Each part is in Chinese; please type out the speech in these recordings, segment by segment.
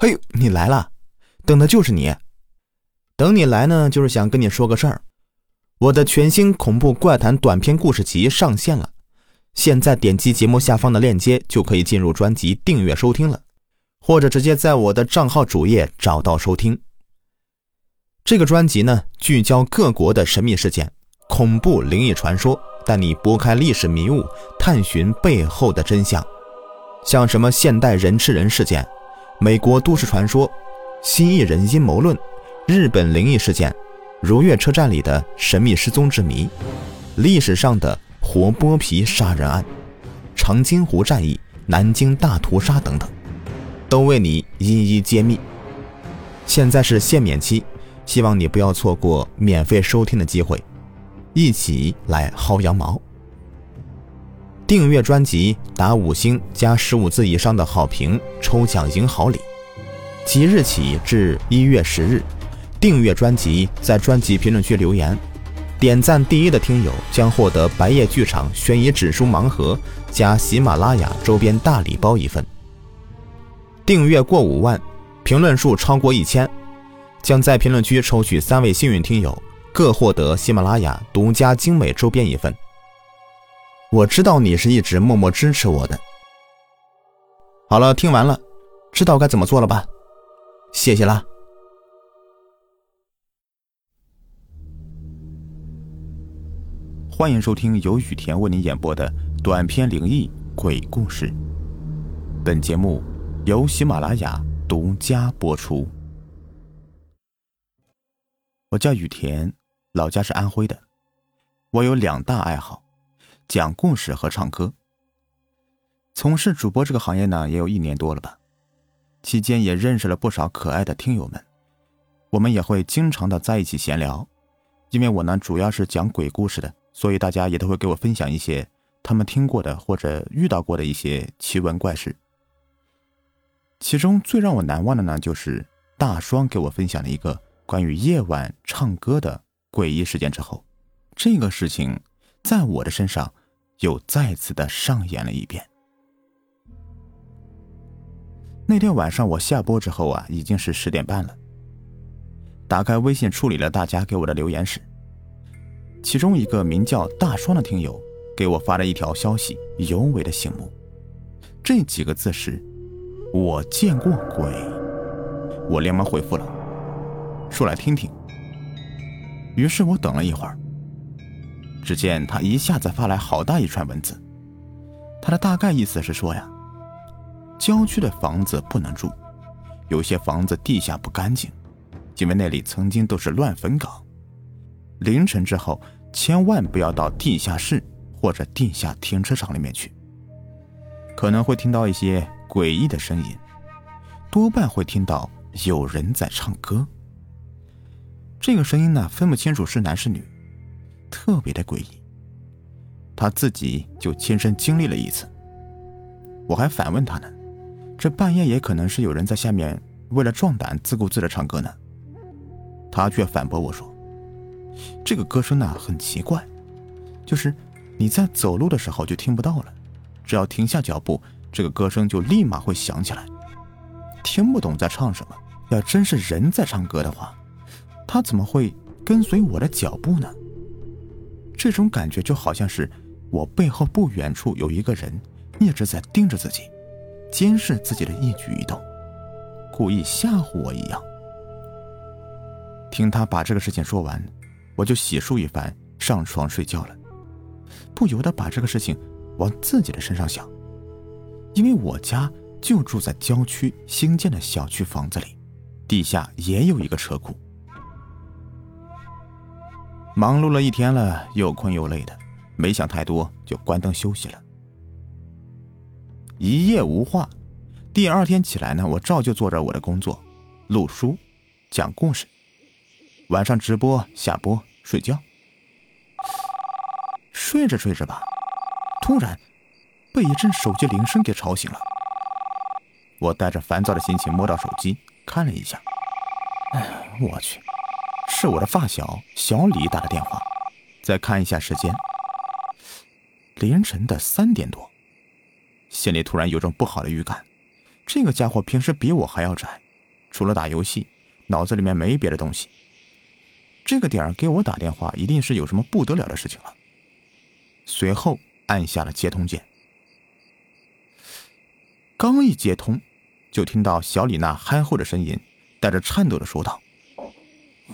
嘿，你来了，等的就是你。等你来呢，就是想跟你说个事儿。我的全新恐怖怪谈短篇故事集上线了，现在点击节目下方的链接就可以进入专辑订阅收听了，或者直接在我的账号主页找到收听。这个专辑呢，聚焦各国的神秘事件、恐怖灵异传说，带你拨开历史迷雾，探寻背后的真相。像什么现代人吃人事件、美国都市传说、蜥蜴人阴谋论、日本灵异事件、如月车站里的神秘失踪之谜、历史上的活剥皮杀人案、长津湖战役、南京大屠杀等等，都为你一一揭秘。现在是限免期，希望你不要错过免费收听的机会，一起来薅羊毛。订阅专辑打五星加十五字以上的好评，抽奖赢好礼。即日起至一月十日，订阅专辑在专辑评论区留言，点赞第一的听友将获得白夜剧场悬疑指数盲盒加喜马拉雅周边大礼包一份。订阅过五万，评论数超过一千，将在评论区抽取三位幸运听友，各获得喜马拉雅独家精美周边一份。我知道你是一直默默支持我的。好了，听完了，知道该怎么做了吧？谢谢啦。欢迎收听由雨田为您演播的短篇灵异鬼故事。本节目由喜马拉雅独家播出。我叫雨田，老家是安徽的。我有两大爱好。讲故事和唱歌。从事主播这个行业呢，也有一年多了吧。期间也认识了不少可爱的听友们，我们也会经常的在一起闲聊。因为我呢主要是讲鬼故事的，所以大家也都会给我分享一些他们听过的或者遇到过的一些奇闻怪事。其中最让我难忘的呢，就是大双给我分享了一个关于夜晚唱歌的诡异事件之后，这个事情在我的身上。又再次的上演了一遍。那天晚上我下播之后啊，已经是十点半了。打开微信处理了大家给我的留言时，其中一个名叫大双的听友给我发了一条消息，尤为的醒目。这几个字是：“我见过鬼。”我连忙回复了：“说来听听。”于是我等了一会儿。只见他一下子发来好大一串文字，他的大概意思是说呀，郊区的房子不能住，有些房子地下不干净，因为那里曾经都是乱坟岗。凌晨之后，千万不要到地下室或者地下停车场里面去，可能会听到一些诡异的声音，多半会听到有人在唱歌。这个声音呢，分不清楚是男是女。特别的诡异，他自己就亲身经历了一次。我还反问他呢，这半夜也可能是有人在下面为了壮胆自顾自的唱歌呢。他却反驳我说：“这个歌声呢很奇怪，就是你在走路的时候就听不到了，只要停下脚步，这个歌声就立马会响起来。听不懂在唱什么。要真是人在唱歌的话，他怎么会跟随我的脚步呢？”这种感觉就好像是我背后不远处有一个人一直在盯着自己，监视自己的一举一动，故意吓唬我一样。听他把这个事情说完，我就洗漱一番，上床睡觉了，不由得把这个事情往自己的身上想，因为我家就住在郊区新建的小区房子里，地下也有一个车库。忙碌了一天了，又困又累的，没想太多，就关灯休息了。一夜无话。第二天起来呢，我照旧做着我的工作，录书、讲故事，晚上直播、下播、睡觉。睡着睡着吧，突然被一阵手机铃声给吵醒了。我带着烦躁的心情摸到手机，看了一下。哎，我去！是我的发小小李打的电话，再看一下时间，凌晨的三点多，心里突然有种不好的预感。这个家伙平时比我还要宅，除了打游戏，脑子里面没别的东西。这个点儿给我打电话，一定是有什么不得了的事情了。随后按下了接通键，刚一接通，就听到小李那憨厚的声音，带着颤抖的说道：“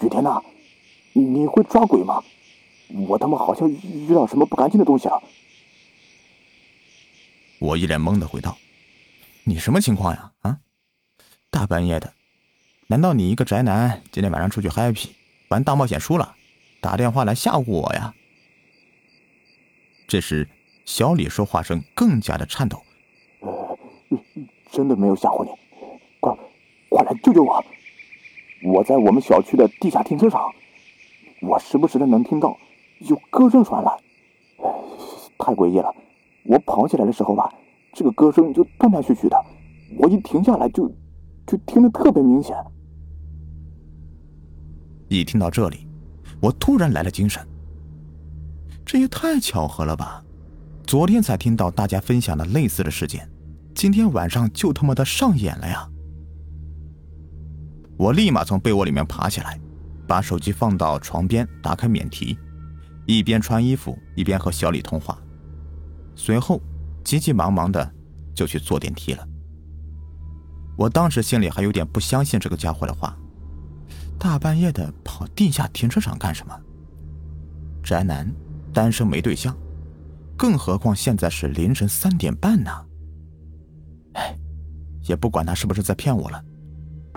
雨天呐，你会抓鬼吗？我他妈好像遇到什么不干净的东西了。”我一脸懵的回道：“你什么情况呀？啊，大半夜的，难道你一个宅男今天晚上出去 happy 玩大冒险输了，打电话来吓唬我呀？”这时，小李说话声更加的颤抖：“呃，真的没有吓唬你，快，快来救救我！我在我们小区的地下停车场，我时不时的能听到有歌声传来，太诡异了。我跑起来的时候吧，这个歌声就断断续续的，我一停下来就，就听得特别明显。一听到这里，我突然来了精神。”这也太巧合了吧！昨天才听到大家分享的类似的事件，今天晚上就他妈的上演了呀！我立马从被窝里面爬起来，把手机放到床边，打开免提，一边穿衣服一边和小李通话，随后急急忙忙的就去坐电梯了。我当时心里还有点不相信这个家伙的话，大半夜的跑地下停车场干什么？宅男。单身没对象，更何况现在是凌晨三点半呢。哎，也不管他是不是在骗我了，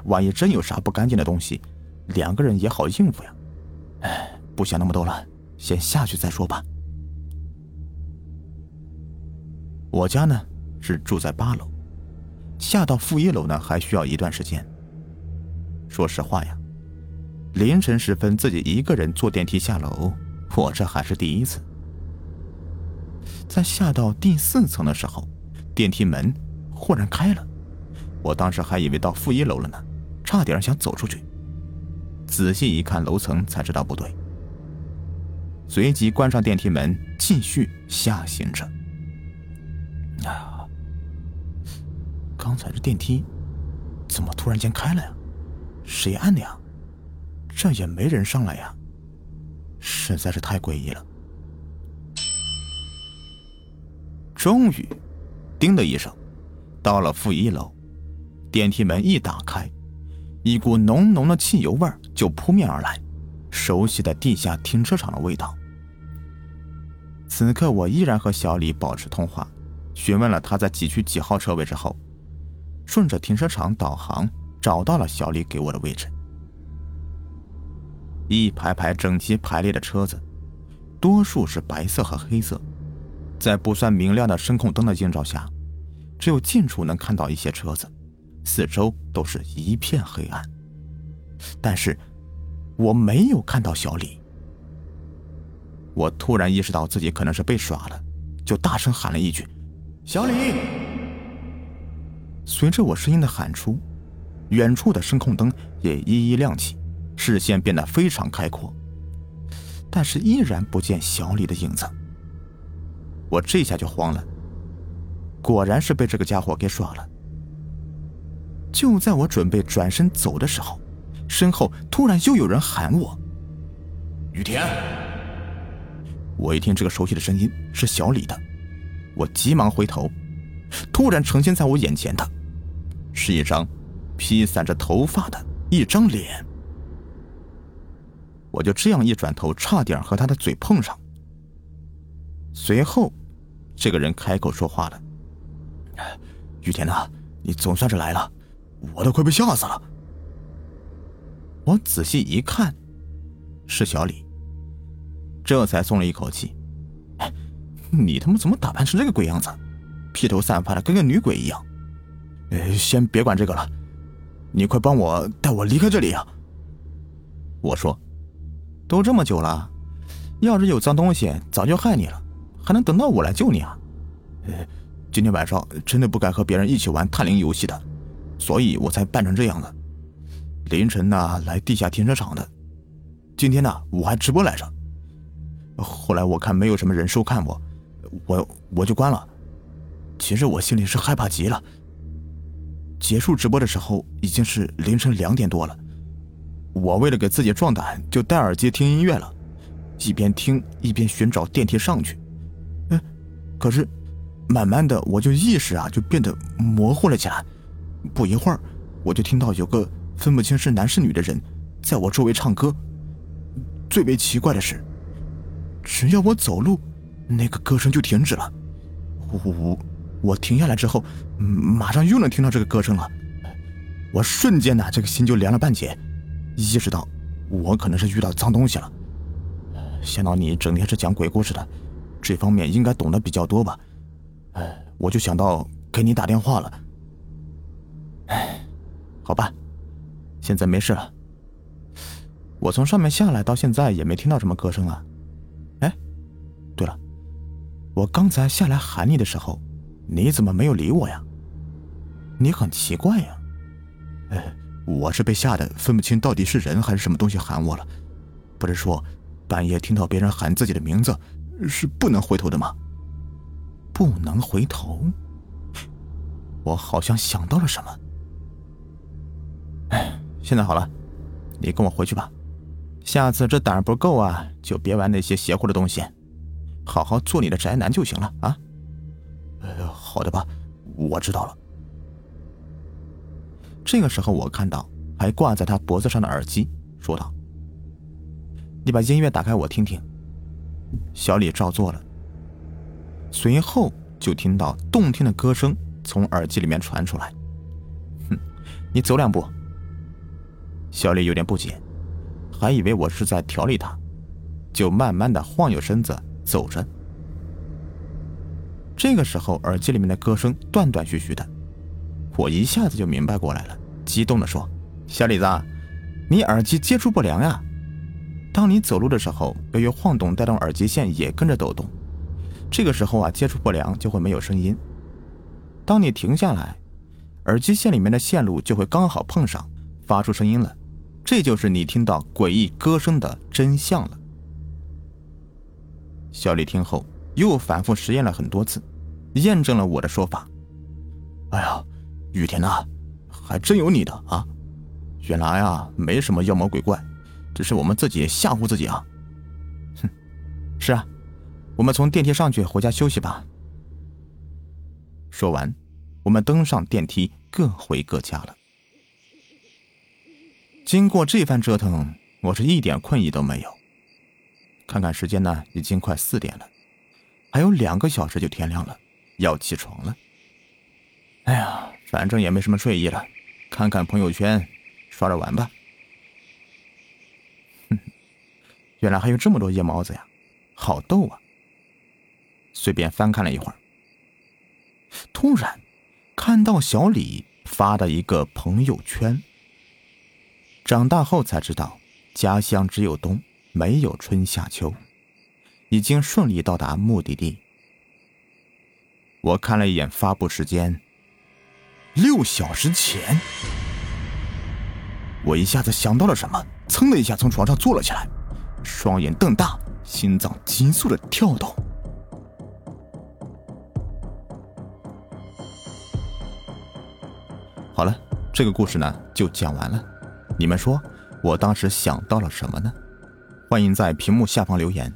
万一真有啥不干净的东西，两个人也好应付呀。哎，不想那么多了，先下去再说吧。我家呢是住在八楼，下到负一楼呢还需要一段时间。说实话呀，凌晨时分自己一个人坐电梯下楼。我这还是第一次。在下到第四层的时候，电梯门忽然开了，我当时还以为到负一楼了呢，差点想走出去。仔细一看楼层，才知道不对。随即关上电梯门，继续下行着。啊！刚才这电梯怎么突然间开了呀？谁按的呀？这也没人上来呀。实在是太诡异了。终于，叮的一声，到了负一楼，电梯门一打开，一股浓浓的汽油味就扑面而来，熟悉的地下停车场的味道。此刻，我依然和小李保持通话，询问了他在几区几号车位之后，顺着停车场导航找到了小李给我的位置。一排排整齐排列的车子，多数是白色和黑色，在不算明亮的声控灯的映照下，只有近处能看到一些车子，四周都是一片黑暗。但是，我没有看到小李。我突然意识到自己可能是被耍了，就大声喊了一句：“小李！”随着我声音的喊出，远处的声控灯也一一亮起。视线变得非常开阔，但是依然不见小李的影子。我这下就慌了，果然是被这个家伙给耍了。就在我准备转身走的时候，身后突然又有人喊我：“雨田！”我一听这个熟悉的声音是小李的，我急忙回头，突然呈现在我眼前的，是一张披散着头发的一张脸。我就这样一转头，差点和他的嘴碰上。随后，这个人开口说话了：“雨田呐，你总算是来了，我都快被吓死了。”我仔细一看，是小李，这才松了一口气。你他妈怎么打扮成这个鬼样子？披头散发的，跟个女鬼一样。呃，先别管这个了，你快帮我带我离开这里啊！我说。都这么久了，要是有脏东西，早就害你了，还能等到我来救你啊？呃，今天晚上真的不该和别人一起玩探灵游戏的，所以我才扮成这样的。凌晨呢，来地下停车场的。今天呢，我还直播来着。后来我看没有什么人收看我，我我就关了。其实我心里是害怕极了。结束直播的时候已经是凌晨两点多了。我为了给自己壮胆，就戴耳机听音乐了，一边听一边寻找电梯上去。嗯，可是慢慢的我就意识啊就变得模糊了起来。不一会儿，我就听到有个分不清是男是女的人在我周围唱歌。最为奇怪的是，只要我走路，那个歌声就停止了。我我停下来之后，马上又能听到这个歌声了。我瞬间呢，这个心就凉了半截。意识到我可能是遇到脏东西了。想到你整天是讲鬼故事的，这方面应该懂得比较多吧？哎，我就想到给你打电话了。好吧，现在没事了。我从上面下来到现在也没听到什么歌声啊。哎，对了，我刚才下来喊你的时候，你怎么没有理我呀？你很奇怪呀。哎。我是被吓得分不清到底是人还是什么东西喊我了。不是说半夜听到别人喊自己的名字是不能回头的吗？不能回头。我好像想到了什么。现在好了，你跟我回去吧。下次这胆儿不够啊，就别玩那些邪乎的东西，好好做你的宅男就行了啊。呃，好的吧，我知道了。这个时候，我看到还挂在他脖子上的耳机，说道：“你把音乐打开，我听听。”小李照做了，随后就听到动听的歌声从耳机里面传出来。哼，你走两步。小李有点不解，还以为我是在调理他，就慢慢的晃悠身子走着。这个时候，耳机里面的歌声断断续续的。我一下子就明白过来了，激动的说：“小李子，你耳机接触不良呀！当你走路的时候，由于晃动带动耳机线也跟着抖动，这个时候啊，接触不良就会没有声音。当你停下来，耳机线里面的线路就会刚好碰上，发出声音了。这就是你听到诡异歌声的真相了。”小李听后又反复实验了很多次，验证了我的说法。哎呀！雨田呐，还真有你的啊！原来啊，没什么妖魔鬼怪，只是我们自己吓唬自己啊。哼，是啊，我们从电梯上去，回家休息吧。说完，我们登上电梯，各回各家了。经过这番折腾，我是一点困意都没有。看看时间呢，已经快四点了，还有两个小时就天亮了，要起床了。哎呀！反正也没什么睡意了，看看朋友圈，刷着玩吧。原来还有这么多夜猫子呀，好逗啊！随便翻看了一会儿，突然看到小李发的一个朋友圈。长大后才知道，家乡只有冬，没有春夏秋，已经顺利到达目的地。我看了一眼发布时间。六小时前，我一下子想到了什么，噌的一下从床上坐了起来，双眼瞪大，心脏急速的跳动。好了，这个故事呢就讲完了。你们说我当时想到了什么呢？欢迎在屏幕下方留言。